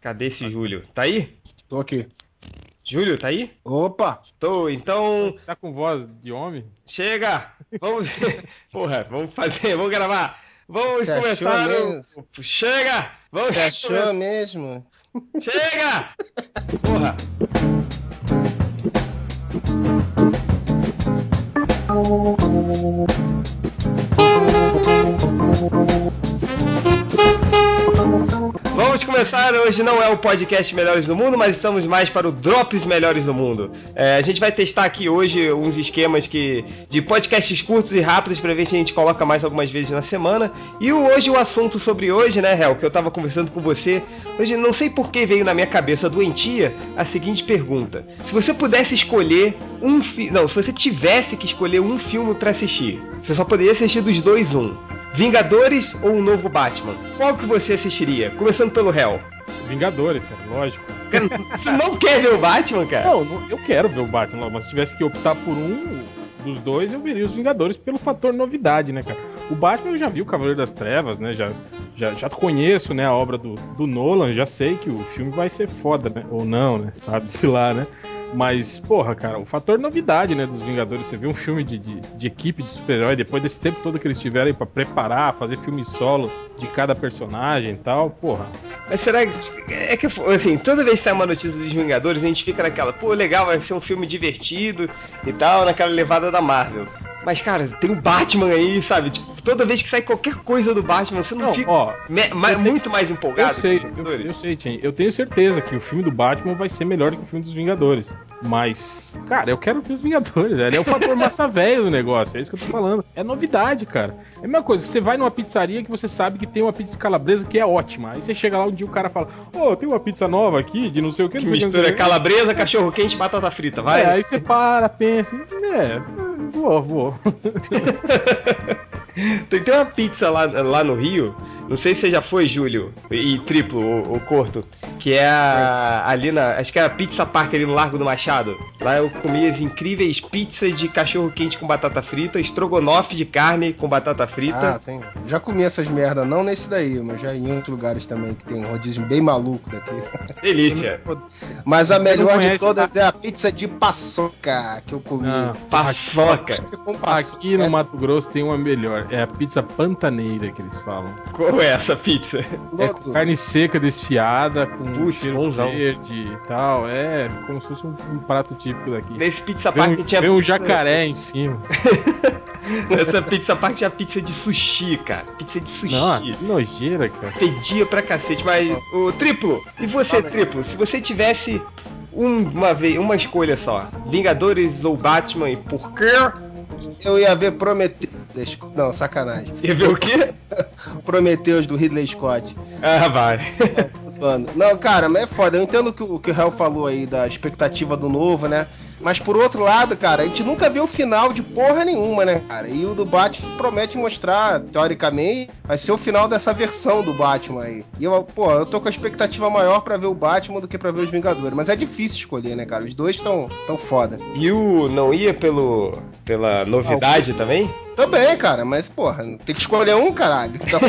Cadê esse Júlio? Tá aí? Tô aqui. Júlio, tá aí? Opa! Tô, então. Tá com voz de homem? Chega! Vamos. Porra, vamos fazer, vamos gravar. Vamos Você começar. o- Chega! Vamos Você achou mesmo? Chega! Porra! Vamos começar. Hoje não é o podcast Melhores do Mundo, mas estamos mais para o Drops Melhores do Mundo. É, a gente vai testar aqui hoje uns esquemas que de podcasts curtos e rápidos para ver se a gente coloca mais algumas vezes na semana. E hoje o assunto sobre hoje, né, Hel, que eu tava conversando com você. Hoje não sei por que veio na minha cabeça doentia a seguinte pergunta: se você pudesse escolher um filme, não, se você tivesse que escolher um filme para assistir, você só poderia assistir dos dois um. Vingadores ou um novo Batman? Qual que você assistiria? Começando pelo Hell. Vingadores, cara, lógico. Cara, Você não quer ver o Batman, cara? Não, não- eu quero ver o Batman, mas se tivesse que optar por um dos dois, eu veria os Vingadores pelo fator novidade, né, cara? O Batman eu já vi o Cavaleiro das Trevas, né? Já, já, já conheço, né, a obra do, do Nolan, já sei que o filme vai ser foda, né? Ou não, né? Sabe-se lá, né? Mas, porra, cara, o fator novidade, né, dos Vingadores, você vê um filme de, de, de equipe de super-herói, depois desse tempo todo que eles tiveram aí pra preparar, fazer filme solo de cada personagem e tal, porra. Mas será que. É que, assim, toda vez que sai uma notícia dos Vingadores, a gente fica naquela, pô, legal, vai ser um filme divertido e tal, naquela levada da Marvel. Mas, cara, tem o Batman aí, sabe? Tipo, toda vez que sai qualquer coisa do Batman, você não, Não, fica ó, me- ma- muito mais Eu empolgado? sei, com os eu, eu sei, Chen. Eu tenho certeza que o filme do Batman vai ser melhor que o filme dos Vingadores. Mas, cara, eu quero ver os Vingadores. Ele é o fator massa velho do negócio. É isso que eu tô falando. É novidade, cara. É a mesma coisa. Você vai numa pizzaria que você sabe que tem uma pizza calabresa que é ótima. Aí você chega lá um dia o cara fala: Ô, tem uma pizza nova aqui de não sei o que. Que sei mistura sei que." calabresa, cachorro quente batata frita, vai? É, aí você para, pensa. É, vou, vou. Tem, tem uma pizza lá, lá no Rio, não sei se você já foi, Júlio, e triplo, o, o Corto, que é a, ali na. Acho que é a Pizza Park ali no Largo do Machado. Lá eu comi as incríveis pizzas de cachorro quente com batata frita, estrogonofe de carne com batata Ah, frita. tem. Já comi essas merda, não nesse daí, mas já em outros lugares também que tem um rodízio bem maluco daqui. Delícia. Mas a melhor conhece, de todas é a pizza de paçoca que eu comi. Ah, Paçoca. Aqui no Mato Grosso tem uma melhor. É a pizza pantaneira que eles falam. Qual é essa pizza? É carne seca desfiada, com Puxa, cheiro bonzão. verde e tal. É como se fosse um, um prato típico daqui. Nesse Pizza Vem Park um, tinha. vem um pizza- jacaré em cima. Nessa Pizza Park tinha pizza de sushi, cara. Pizza de sushi. Nossa, que nojeira, cara. pedia pra cacete, mas o triplo, e você, triplo, se você tivesse um- uma vez, uma escolha só, Vingadores ou Batman e por quê? Eu ia ver Prometheus. Não, sacanagem. Ia ver o quê? Prometheus do Ridley Scott. Ah, vai. Não, cara, mas é foda. Eu entendo o que o que o Hell falou aí da expectativa do novo, né? Mas por outro lado, cara, a gente nunca viu o final de porra nenhuma, né, cara? E o do Batman promete mostrar, teoricamente, vai ser o final dessa versão do Batman aí. E eu, pô, eu tô com a expectativa maior pra ver o Batman do que pra ver os Vingadores. Mas é difícil escolher, né, cara? Os dois estão tão foda. E o não ia pelo pela novidade também? Também, cara, mas porra, tem que escolher um, caralho. Então,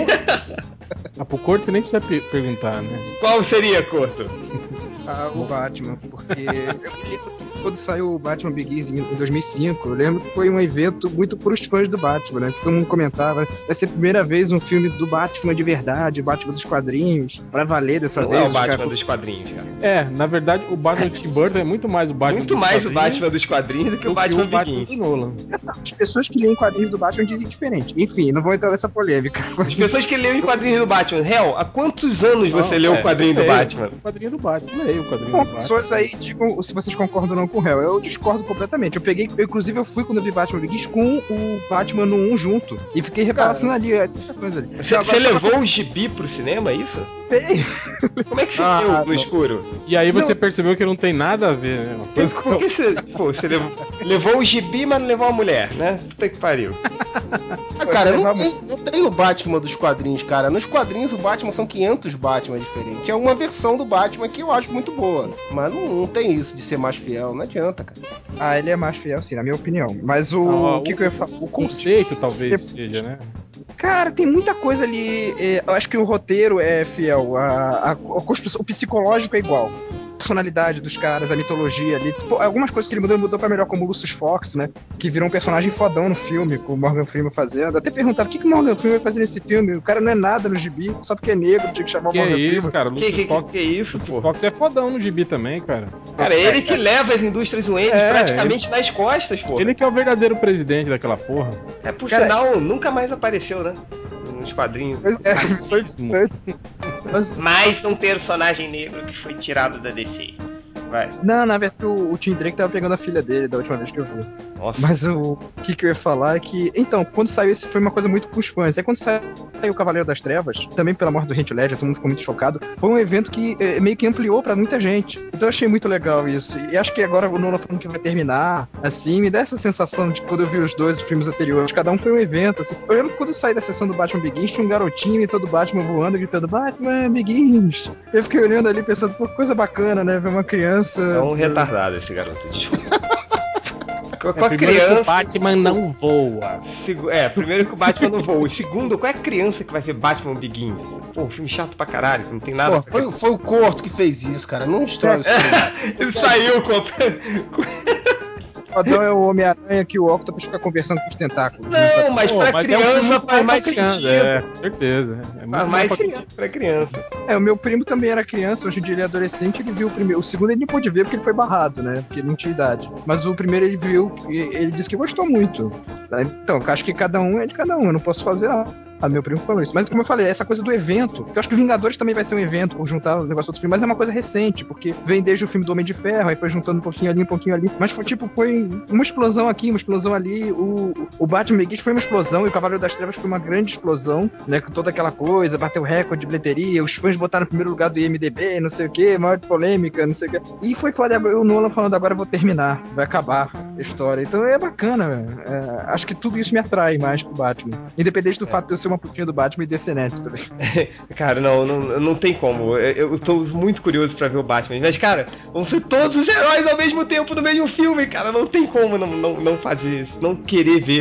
Ah, pro Corto você nem precisa pe- perguntar, né? Qual seria, Corto? Ah, o Batman, porque que quando saiu o Batman Begins em 2005, eu lembro que foi um evento muito pros fãs do Batman, né? Que todo mundo comentava, vai ser a primeira vez um filme do Batman de verdade, o Batman dos quadrinhos, pra valer dessa Não vez. é o os Batman caras- dos quadrinhos, cara. É, na verdade, o Batman de Tim Burton é muito mais o Batman Muito dos mais o quadrinhos Batman dos quadrinhos do que do o Batman o Batman Begins. do Nolan. As pessoas que leem quadrinhos do Batman dizem diferente. Enfim, não vou entrar nessa polêmica. As pessoas que leem quadrinhos do Batman, Hel, há quantos anos você Não, leu é, o quadrinho do eu leio Batman? O quadrinho do Batman, leio o quadrinho Bom, do Batman. pessoas aí digam se vocês concordam ou não com o Hell. Eu discordo completamente. Eu peguei, eu, inclusive, eu fui quando eu vi Batman Begins com o Batman no 1 junto. E fiquei repassando ali, é, ali. Você, levou o gibi pro cinema, é isso? Peguei. Como é que você Ah, viu no não. escuro? E aí você percebeu que não tem nada a ver, né? Coisa com Por que você, pô, você levou, levou o gibi, mas não levou a mulher, né? Puta que pariu. Ah, cara, não Vamos. tem, não tem o Batman dos quadrinhos, cara. Nos quadrinhos o Batman são 500 Batman diferentes. É uma versão do Batman que eu acho muito boa. Mas não, não tem isso de ser mais fiel, não adianta, cara. Ah, ele é mais fiel, sim, na minha opinião. Mas o, Ah, o que, que eu ia falar? O conceito talvez seja, né? Cara, tem muita coisa ali. é, eu acho que o roteiro é fiel. A, a- a o psicológico é igual. A personalidade dos caras, a mitologia ali. Pô, algumas coisas que ele mudou, ele mudou pra melhor, como o Lucius Fox, né? Que virou um personagem fodão no filme, com o Morgan Freeman fazendo. Até perguntaram o que, que o Morgan Freeman vai fazer nesse filme. O cara não é nada no gibi, só porque é negro, tinha que chamar Que o é Morgan isso, Freeman. cara? Que, Lucius que, Fox, que, que é isso, Lucius pô? Fox é fodão no gibi também, cara. Cara, ele que leva as indústrias Wayne É, praticamente nas costas, pô. Ele que é o verdadeiro presidente daquela porra. É, por Cara, sinal, nunca mais apareceu, né? Nos quadrinhos. É, Racismo. Mas- Mais um personagem negro que foi tirado da DC. Vai. Não, na verdade, o, o Tim Drake tava pegando a filha dele da última vez que eu vi. Nossa. Mas o, o que, que eu ia falar é que. Então, quando saiu esse foi uma coisa muito pros fãs. Aí quando saiu o Cavaleiro das Trevas, também pela morte do Heath Ledger, todo mundo ficou muito chocado. Foi um evento que eh, meio que ampliou pra muita gente. Então eu achei muito legal isso. E acho que agora o Nolan falando que vai terminar, assim, me dá essa sensação de quando eu vi os dois filmes anteriores, cada um foi um evento, assim. Eu lembro que quando eu saí da sessão do Batman Begins, tinha um garotinho e todo Batman voando, gritando Batman Begins. Eu fiquei olhando ali pensando, pô, coisa bacana, né? Ver uma criança. É um retardado esse garoto, desculpa. Com com a primeiro que o criança. Batman não voa. segu- É, primeiro que o Batman não voa. O segundo, qual é a criança que vai ver Batman Begins? Pô, um filme chato pra caralho, não tem nada. Pô, foi, foi o Corto que fez isso, cara. Não destrói isso. Ele saiu com. O fodão é o Homem-Aranha que o Octopus fica conversando com os tentáculos. Não, mas Pô, pra mas é um criança filme faz mais criança, sentido. É, certeza. É Faz mais pra sentido pra criança. É, o meu primo também era criança, hoje em dia ele é adolescente, ele viu o primeiro. O segundo ele não pôde ver porque ele foi barrado, né? Porque ele não tinha idade. Mas o primeiro ele viu e ele disse que gostou muito. Então, acho que cada um é de cada um, eu não posso fazer nada. Ah, meu primo falou isso. Mas como eu falei, essa coisa do evento, eu acho que Vingadores também vai ser um evento por juntar o negócio do filme, mas é uma coisa recente, porque vem desde o filme do Homem de Ferro, aí foi juntando um pouquinho ali, um pouquinho ali. Mas foi tipo, foi uma explosão aqui, uma explosão ali. O, o Batman Begins foi uma explosão e o Cavaleiro das Trevas foi uma grande explosão, né? Com toda aquela coisa, bateu recorde de bilheteria, os fãs botaram no primeiro lugar do IMDB, não sei o que, maior polêmica, não sei o que. E foi foda, o Nolan falando agora eu vou terminar, vai acabar a história. Então é bacana. É, acho que tudo isso me atrai mais pro Batman. Independente do fato de eu ser uma putinha do Batman e DC Neto também. Cara, não, não, não tem como. Eu, eu tô muito curioso pra ver o Batman. Mas, cara, vão ser todos os heróis ao mesmo tempo no mesmo filme, cara. Não tem como não, não, não fazer isso. Não querer ver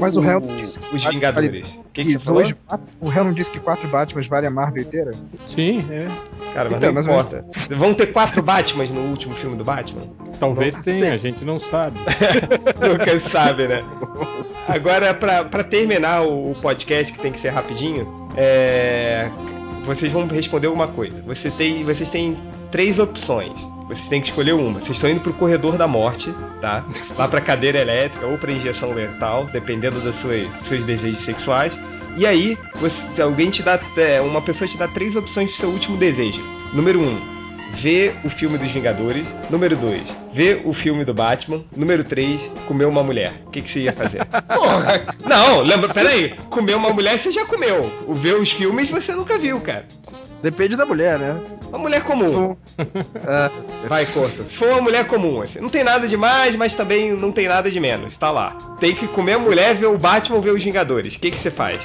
Mas o, mas o disse que os Vingadores. O que, que dois O réu não disse que quatro Batmans vale a Marvel inteira? Sim, é. Cara, mas Então, não mas- importa. Vão ter quatro Batmans no último filme do Batman? Talvez Não tenha, sei. a gente não sabe. Nunca sabe, né? Agora, pra, pra terminar o, o podcast, que tem que ser rapidinho, é, vocês vão responder alguma coisa. Você tem, vocês têm três opções. Vocês têm que escolher uma. Vocês estão indo pro corredor da morte, tá? Lá pra cadeira elétrica ou pra injeção letal, dependendo dos seus, desejos sexuais. E aí, você- alguém te dá. é, uma pessoa te dá três opções do seu último desejo. Número um, ver o filme dos Vingadores. Número 2, ver o filme do Batman. Número 3, comer uma mulher. O que, que você ia fazer? Porra, Não, lembra, peraí. Comer uma mulher você já comeu. O ver os filmes você nunca viu, cara. Depende da mulher, né? Uma mulher comum. Ah, Vai, corta. Se for uma mulher comum, assim. Não tem nada de mais, mas também não tem nada de menos. Tá lá. Tem que comer a mulher, ver o Batman, ver os Vingadores. O que, que você faz?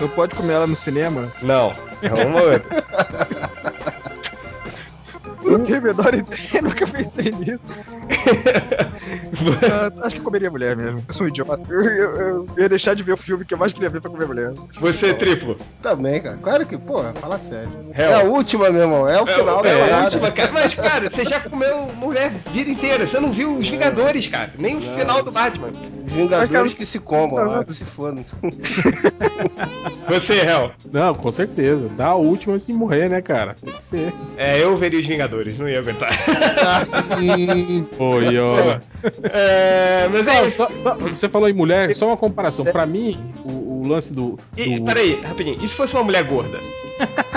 não pode comer ela no cinema? Não. É uma outra. Não tenho a menor ideia, nunca pensei nisso. Ah, acho que comeria mulher mesmo. Eu sou um idiota. Eu, eu- eu ia deixar de ver o filme que eu mais queria ver pra comer mulher. Você, triplo. também, cara. Claro que, porra, fala sério. Hell. É a última, meu irmão. É o final da É a parada. última, cara. Mas, cara, você já comeu mulher a vida inteira. Você não viu os Vingadores, cara. Nem o Não. final do Batman. Vingadores Mas, cara, que se comam lá, que se fodam. Você, Hel. Não, com certeza. Dá a última antes de morrer, né, cara? Tem que ser. É, eu veria os Vingadores, não ia aguentar. Hum, Foi, ó. É, mas é isso. você falou em mulher, só uma comparação. Pra mim, o, o lance do. E, do- peraí, rapidinho. E se fosse uma mulher gorda?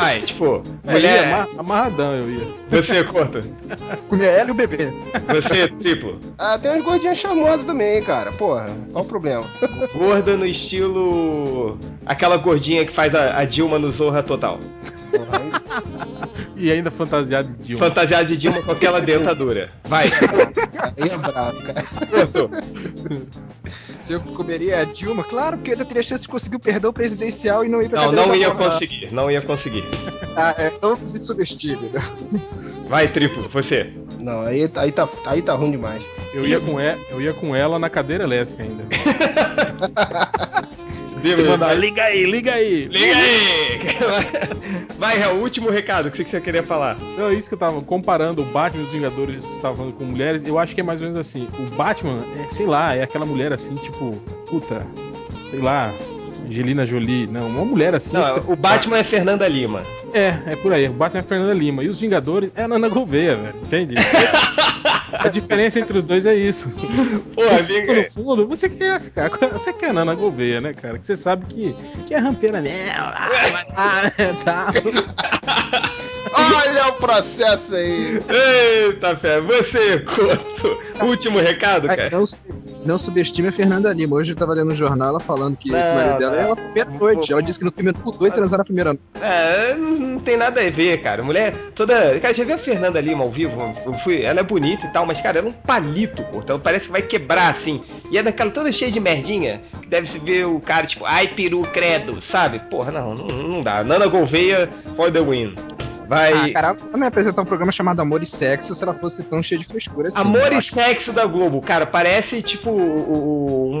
Ai, tipo, É, mulher. ia, amar- amarradão eu ia. Você, corta. Comer ela e o bebê. Você, triplo. Ah, tem umas gordinhas charmosas também, cara. Porra, qual o problema? Gorda no estilo. Aquela gordinha que faz a, a Dilma no Zorra Total. Porra, E ainda fantasiado de Dilma. Fantasiada de Dilma com aquela dentadura. Vai, aí é brabo, cara. Se eu comeria a Dilma, claro, porque eu ainda teria chance de conseguir o perdão presidencial e não ir pra Não, cadeira não ia conseguir. Não ia conseguir. Ah, é, não se subestime, né? Vai, triplo, você. Não, aí, aí, tá, aí tá ruim demais. Eu ia, com ela, eu ia com ela na cadeira elétrica ainda. Mandar, liga aí, liga aí. Liga aí. Vai, é o último recado, o que você queria falar? Não, é isso que eu tava comparando o Batman e os Vingadores que estavam falando com mulheres, eu acho que é mais ou menos assim. O Batman, é, sei lá, é aquela mulher assim, tipo, puta, sei lá, Angelina Jolie, não, uma mulher assim. Não, o Batman é Fernanda Lima. É, é por aí. O Batman é Fernanda Lima. E os Vingadores é a Nana Gouveia, velho. Entende? a diferença entre os dois é isso. Pô, amiga. No fundo, você quer ficar. Você quer a Nana Gouveia, né, cara? Que você sabe que, que é rampeira mesmo. Ah, tá. Olha o processo aí. Eita, fé. Você, Couto. Último recado, cara. Não, não subestime a Fernanda Lima. Hoje eu tava lendo no jornal ela falando que não, esse marido dela é a primeira noite. Ela disse que no primeiro mudou e transaram na primeira noite. É, não, não, tem nada a ver, cara. Mulher toda. Cara, já viu a Fernanda Lima ao vivo? Eu fui... Ela é bonita e tal, mas, cara, ela é um palito, Couto. Ela parece que vai quebrar assim. E é daquela toda cheia de merdinha. Deve se ver o cara, tipo, ai, peru, credo, sabe? Porra, não, não, não dá. Nana Gouveia for the win. Vai. Ah, cara, ela me apresentar um programa chamado Amor e Sexo se ela fosse tão cheia de frescura assim. Amor e Sexo da Globo, cara, parece tipo. O, o,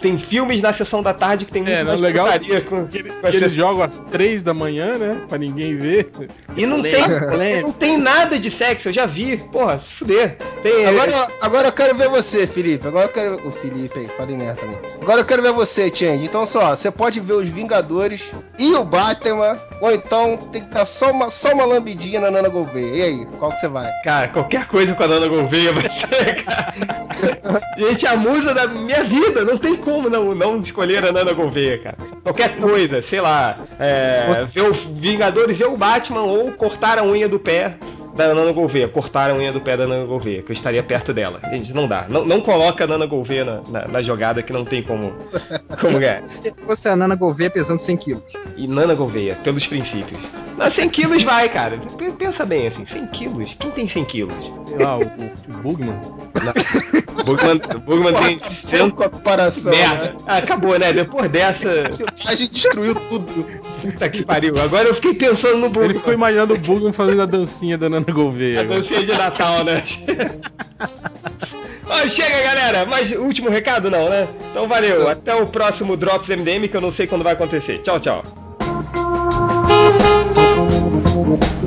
tem filmes na sessão da tarde que tem muito é, mais legal com, que, com que eles jogam às três da manhã, né? Pra ninguém ver. E não tem, não tem nada de sexo, eu já vi. Porra, se fuder. Tem, agora, agora eu quero ver você, Felipe. Agora eu quero. O Felipe aí, falei merda também. Agora eu quero ver você, Change. Então só, você pode ver os Vingadores e o Batman, ou então tem que dar só uma, só uma uma lambidinha na Nana Gouveia. E aí, qual que você vai? Cara, qualquer coisa com a Nana Gouveia vai ser, cara. Gente, a musa da minha vida. Não tem como não, não escolher a Nana Gouveia, cara. Qualquer coisa, sei lá. É, ver o Vingadores e o Batman ou cortar a unha do pé da Nana Gouveia, cortar a unha do pé da Nana Gouveia, que eu estaria perto dela. Gente, não dá. Não, não coloca a Nana Gouveia na, na, na jogada que não tem como, como é. Se fosse a Nana Gouveia pesando 100 quilos. E Nana Gouveia, pelos princípios. Não, 100 quilos vai, cara. Pensa bem assim, 100 quilos? Quem tem 100 quilos? Sei lá, o, o Bugman. Bugman, Bugman tem 100 comparação. Merda. Né? Ah, acabou, né? Depois dessa. A gente destruiu tudo. Puta que pariu. Agora eu fiquei pensando no Bugman. Ele ficou imaginando o Bugman fazendo a dancinha da Nana Gouveia. A dancinha de Natal, né? Oh, chega, galera! Mais último recado não, né? Então valeu. Até o próximo Drops MDM que eu não sei quando vai acontecer. Tchau, tchau. Thank you.